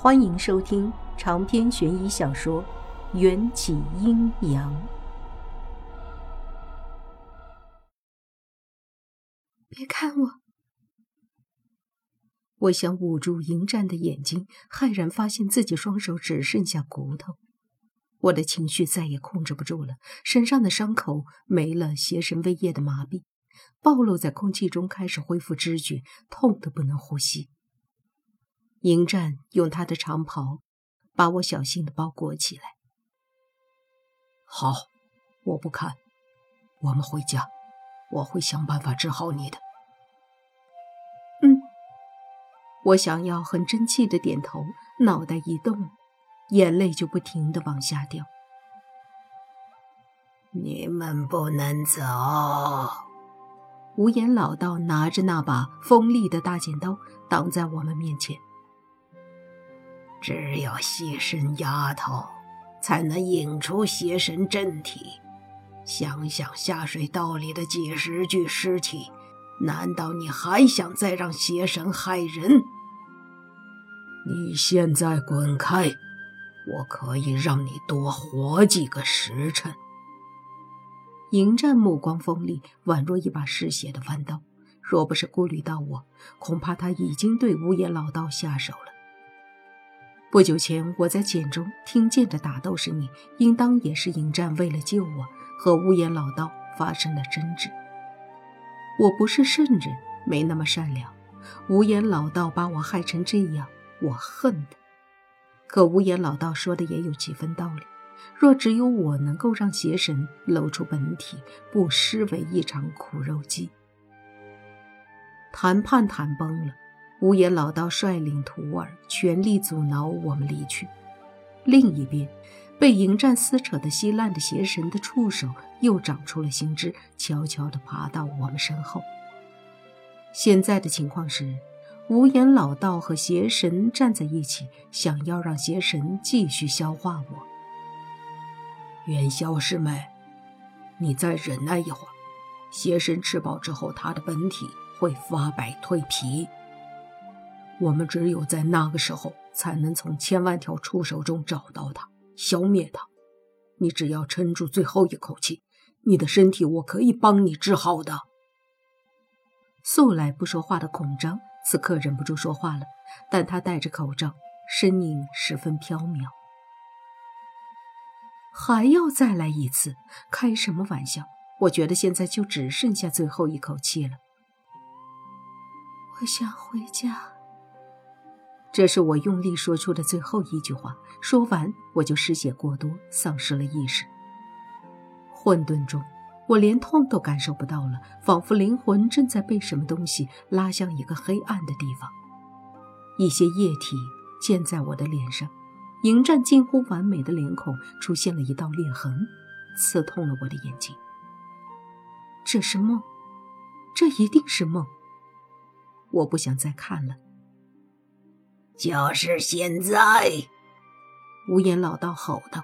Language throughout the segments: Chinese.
欢迎收听长篇悬疑小说《缘起阴阳》。别看我！我想捂住迎战的眼睛，骇然发现自己双手只剩下骨头。我的情绪再也控制不住了，身上的伤口没了邪神威业的麻痹，暴露在空气中开始恢复知觉，痛得不能呼吸。迎战用他的长袍把我小心的包裹起来。好，我不看，我们回家，我会想办法治好你的。嗯，我想要很争气的点头，脑袋一动，眼泪就不停的往下掉。你们不能走。无言老道拿着那把锋利的大剪刀挡在我们面前。只有邪神丫头，才能引出邪神正体。想想下水道里的几十具尸体，难道你还想再让邪神害人？你现在滚开，我可以让你多活几个时辰。迎战目光锋利，宛若一把嗜血的弯刀。若不是顾虑到我，恐怕他已经对无言老道下手了。不久前，我在茧中听见的打斗声音，应当也是迎战为了救我和无言老道发生了争执。我不是圣人，没那么善良。无言老道把我害成这样，我恨他。可无言老道说的也有几分道理。若只有我能够让邪神露出本体，不失为一场苦肉计。谈判谈崩了。无言老道率领徒儿全力阻挠我们离去。另一边，被迎战撕扯的稀烂的邪神的触手又长出了新枝，悄悄地爬到我们身后。现在的情况是，无言老道和邪神站在一起，想要让邪神继续消化我。元宵师妹，你再忍耐一会儿，邪神吃饱之后，他的本体会发白蜕皮。我们只有在那个时候，才能从千万条触手中找到它，消灭它。你只要撑住最后一口气，你的身体我可以帮你治好的。素来不说话的孔章此刻忍不住说话了，但他戴着口罩，身影十分飘渺。还要再来一次？开什么玩笑！我觉得现在就只剩下最后一口气了。我想回家。这是我用力说出的最后一句话。说完，我就失血过多，丧失了意识。混沌中，我连痛都感受不到了，仿佛灵魂正在被什么东西拉向一个黑暗的地方。一些液体溅在我的脸上，迎战近乎完美的脸孔出现了一道裂痕，刺痛了我的眼睛。这是梦，这一定是梦。我不想再看了。就是现在！无言老道吼道：“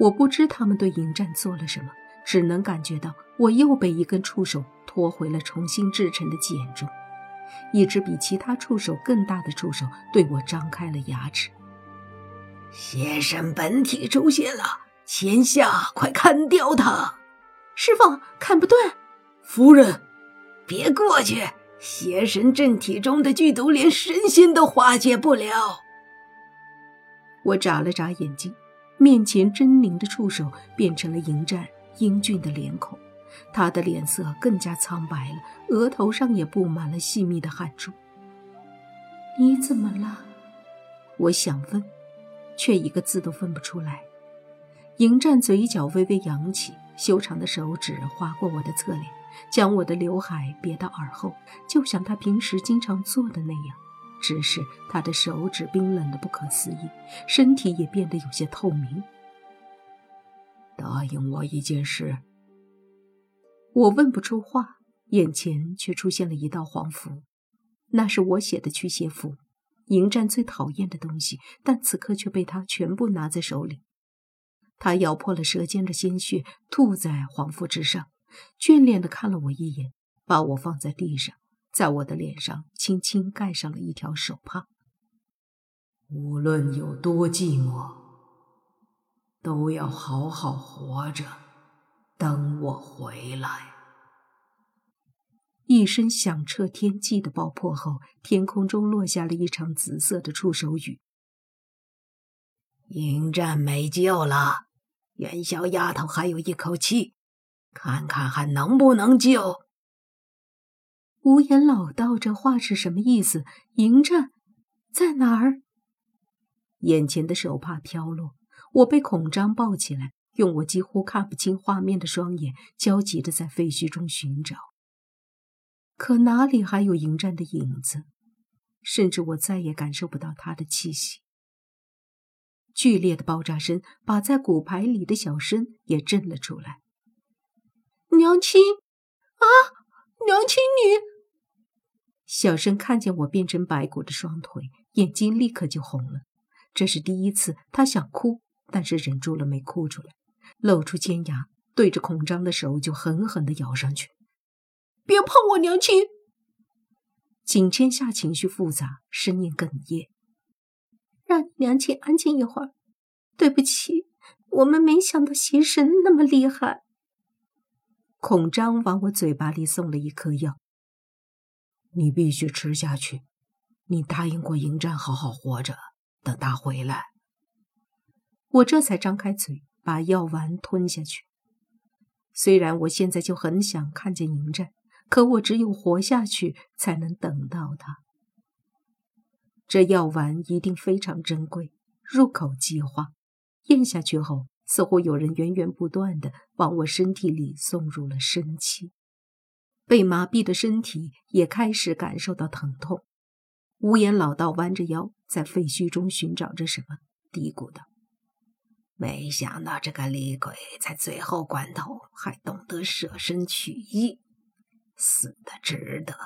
我不知他们对迎战做了什么，只能感觉到我又被一根触手拖回了重新制成的茧中。一只比其他触手更大的触手对我张开了牙齿。邪神本体出现了，钱下快砍掉他！师傅，砍不断。夫人，别过去。”邪神正体中的剧毒，连神仙都化解不了。我眨了眨眼睛，面前狰狞的触手变成了迎战英俊的脸孔，他的脸色更加苍白了，额头上也布满了细密的汗珠。你怎么了？我想问，却一个字都分不出来。迎战嘴角微微扬起，修长的手指划过我的侧脸。将我的刘海别到耳后，就像他平时经常做的那样。只是他的手指冰冷的不可思议，身体也变得有些透明。答应我一件事。我问不出话，眼前却出现了一道黄符，那是我写的驱邪符，迎战最讨厌的东西，但此刻却被他全部拿在手里。他咬破了舌尖的鲜血，吐在黄符之上。眷恋地看了我一眼，把我放在地上，在我的脸上轻轻盖上了一条手帕。无论有多寂寞，都要好好活着，等我回来。一声响彻天际的爆破后，天空中落下了一场紫色的触手雨。迎战没救了，元宵丫头还有一口气，看看还能不能救。无言老道，这话是什么意思？迎战在哪儿？眼前的手帕飘落，我被孔章抱起来，用我几乎看不清画面的双眼焦急的在废墟中寻找。可哪里还有迎战的影子？甚至我再也感受不到他的气息。剧烈的爆炸声把在骨牌里的小生也震了出来。娘亲，啊，娘亲你！小生看见我变成白骨的双腿，眼睛立刻就红了。这是第一次，他想哭，但是忍住了没哭出来，露出尖牙，对着孔章的手就狠狠地咬上去。别碰我娘亲！景千夏情绪复杂，声音哽咽：“让娘亲安静一会儿。对不起，我们没想到邪神那么厉害。”孔章往我嘴巴里送了一颗药，你必须吃下去。你答应过迎战好好活着，等他回来。我这才张开嘴，把药丸吞下去。虽然我现在就很想看见迎战。可我只有活下去，才能等到他。这药丸一定非常珍贵，入口即化，咽下去后，似乎有人源源不断的往我身体里送入了生气。被麻痹的身体也开始感受到疼痛。无言老道弯着腰，在废墟中寻找着什么，嘀咕道：“没想到这个厉鬼在最后关头还懂得舍身取义。”死的值得，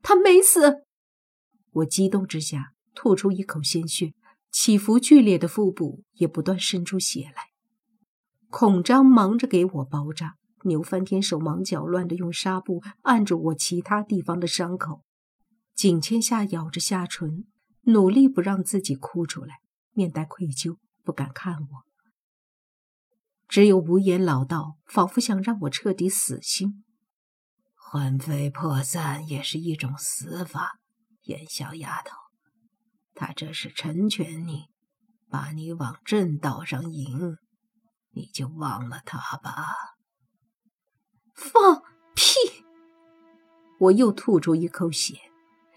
他没死。我激动之下吐出一口鲜血，起伏剧烈的腹部也不断渗出血来。孔章忙着给我包扎，牛翻天手忙脚乱的用纱布按住我其他地方的伤口。景千夏咬着下唇，努力不让自己哭出来，面带愧疚，不敢看我。只有无言老道，仿佛想让我彻底死心。魂飞魄散也是一种死法，燕小丫头，他这是成全你，把你往正道上引，你就忘了他吧。放屁！我又吐出一口血，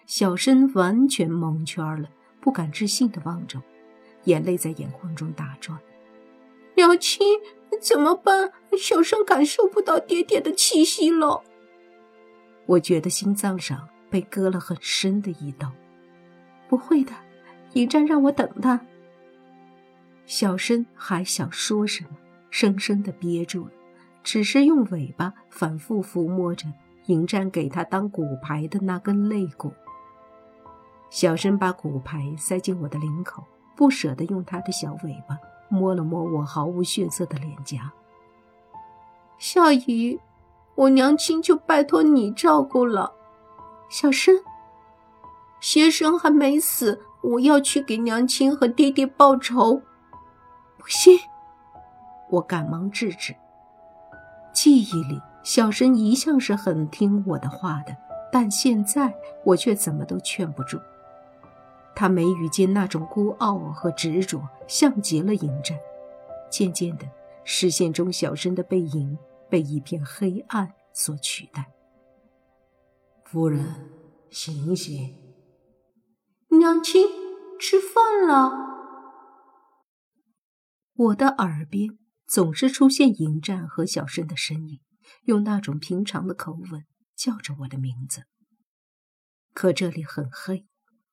小申完全蒙圈了，不敢置信的望着我，眼泪在眼眶中打转。娘亲，怎么办？小申感受不到爹爹的气息了。我觉得心脏上被割了很深的一刀。不会的，迎战让我等他。小申还想说什么，生生的憋住了，只是用尾巴反复抚摸着迎战给他当骨牌的那根肋骨。小申把骨牌塞进我的领口，不舍得用他的小尾巴摸了摸我毫无血色的脸颊。夏姨。我娘亲就拜托你照顾了，小申。邪生还没死，我要去给娘亲和爹爹报仇。不行，我赶忙制止。记忆里，小申一向是很听我的话的，但现在我却怎么都劝不住。他眉宇间那种孤傲和执着，像极了迎战。渐渐的，视线中小申的背影。被一片黑暗所取代。夫人，醒醒！娘亲，吃饭了。我的耳边总是出现迎战和小生的身影，用那种平常的口吻叫着我的名字。可这里很黑，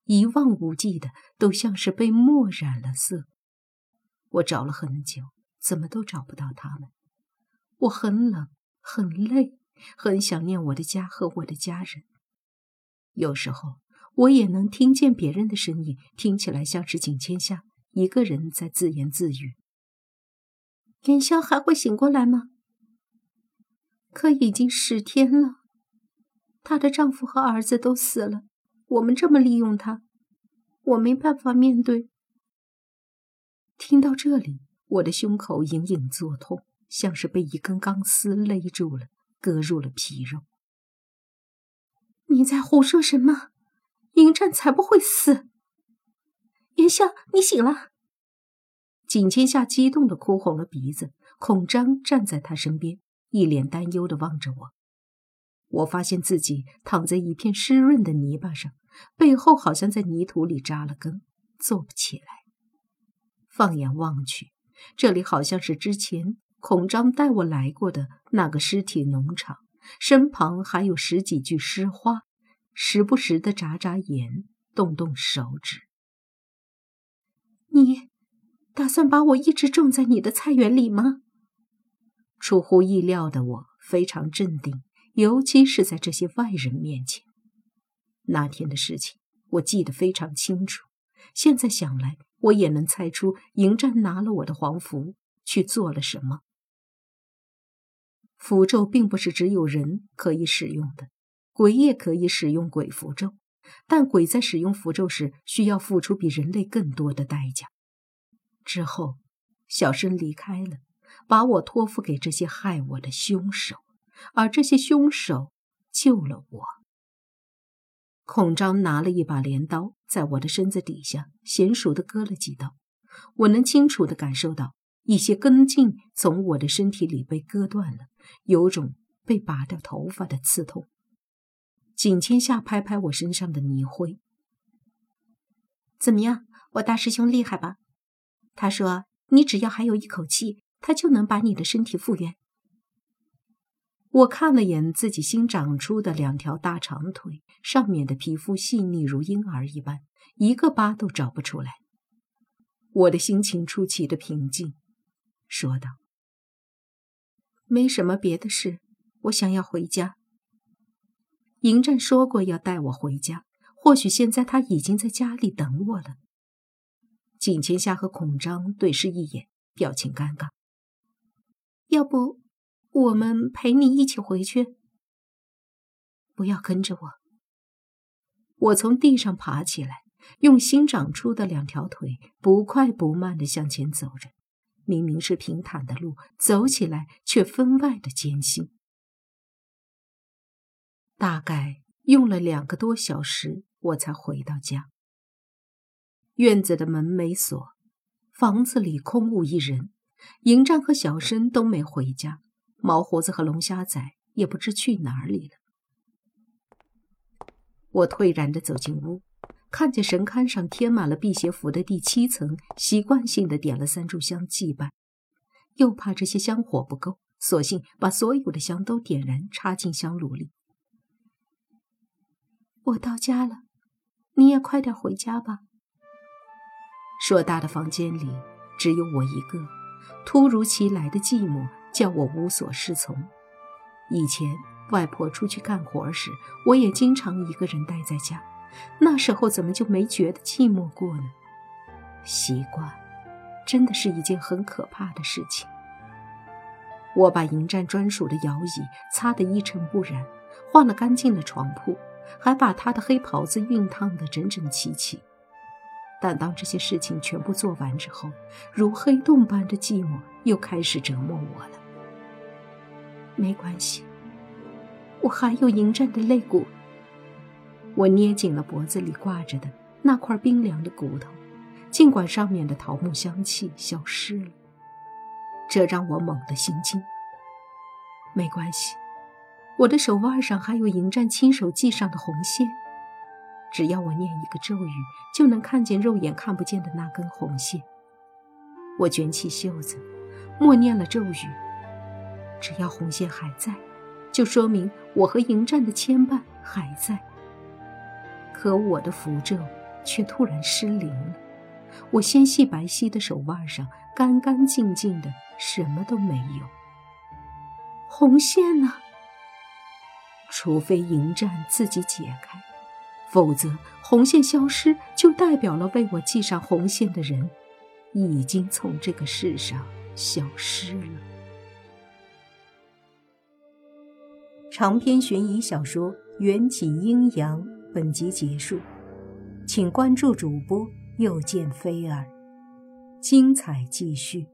一望无际的，都像是被墨染了色。我找了很久，怎么都找不到他们。我很冷，很累，很想念我的家和我的家人。有时候，我也能听见别人的声音，听起来像是景千夏一个人在自言自语。元宵还会醒过来吗？可已经十天了，她的丈夫和儿子都死了，我们这么利用她，我没办法面对。听到这里，我的胸口隐隐作痛，像是被一根钢丝勒住了，割入了皮肉。你在胡说什么？迎战才不会死！元宵，你醒了！景千夏激动的哭红了鼻子，孔章站在他身边，一脸担忧的望着我。我发现自己躺在一片湿润的泥巴上，背后好像在泥土里扎了根，坐不起来。放眼望去，这里好像是之前孔章带我来过的那个尸体农场，身旁还有十几具尸花。时不时的眨眨眼，动动手指。你打算把我一直种在你的菜园里吗？出乎意料的我非常镇定，尤其是在这些外人面前。那天的事情我记得非常清楚，现在想来，我也能猜出迎战拿了我的黄符去做了什么。符咒并不是只有人可以使用的。鬼也可以使用鬼符咒，但鬼在使用符咒时需要付出比人类更多的代价。之后，小生离开了，把我托付给这些害我的凶手，而这些凶手救了我。孔章拿了一把镰刀，在我的身子底下娴熟地割了几刀，我能清楚地感受到一些根茎从我的身体里被割断了，有种被拔掉头发的刺痛。景千夏拍拍我身上的泥灰，怎么样？我大师兄厉害吧？他说：“你只要还有一口气，他就能把你的身体复原。”我看了眼自己新长出的两条大长腿，上面的皮肤细腻如婴儿一般，一个疤都找不出来。我的心情出奇的平静，说道：“没什么别的事，我想要回家。”迎战说过要带我回家，或许现在他已经在家里等我了。景千夏和孔章对视一眼，表情尴尬。要不，我们陪你一起回去？不要跟着我。我从地上爬起来，用新长出的两条腿不快不慢地向前走着。明明是平坦的路，走起来却分外的艰辛。大概用了两个多小时，我才回到家。院子的门没锁，房子里空无一人。迎战和小申都没回家，毛胡子和龙虾仔也不知去哪里了。我退然的走进屋，看见神龛上贴满了辟邪符的第七层，习惯性的点了三炷香祭拜，又怕这些香火不够，索性把所有的香都点燃，插进香炉里。我到家了，你也快点回家吧。硕大的房间里只有我一个，突如其来的寂寞叫我无所适从。以前外婆出去干活时，我也经常一个人待在家，那时候怎么就没觉得寂寞过呢？习惯，真的是一件很可怕的事情。我把迎战专属的摇椅擦得一尘不染，换了干净的床铺。还把他的黑袍子熨烫得整整齐齐，但当这些事情全部做完之后，如黑洞般的寂寞又开始折磨我了。没关系，我还有迎战的肋骨。我捏紧了脖子里挂着的那块冰凉的骨头，尽管上面的桃木香气消失了，这让我猛地心惊。没关系。我的手腕上还有迎战亲手系上的红线，只要我念一个咒语，就能看见肉眼看不见的那根红线。我卷起袖子，默念了咒语。只要红线还在，就说明我和迎战的牵绊还在。可我的符咒却突然失灵了，我纤细白皙的手腕上干干净净的，什么都没有。红线呢？除非迎战自己解开，否则红线消失就代表了为我系上红线的人已经从这个世上消失了。长篇悬疑小说《缘起阴阳》本集结束，请关注主播，又见菲儿，精彩继续。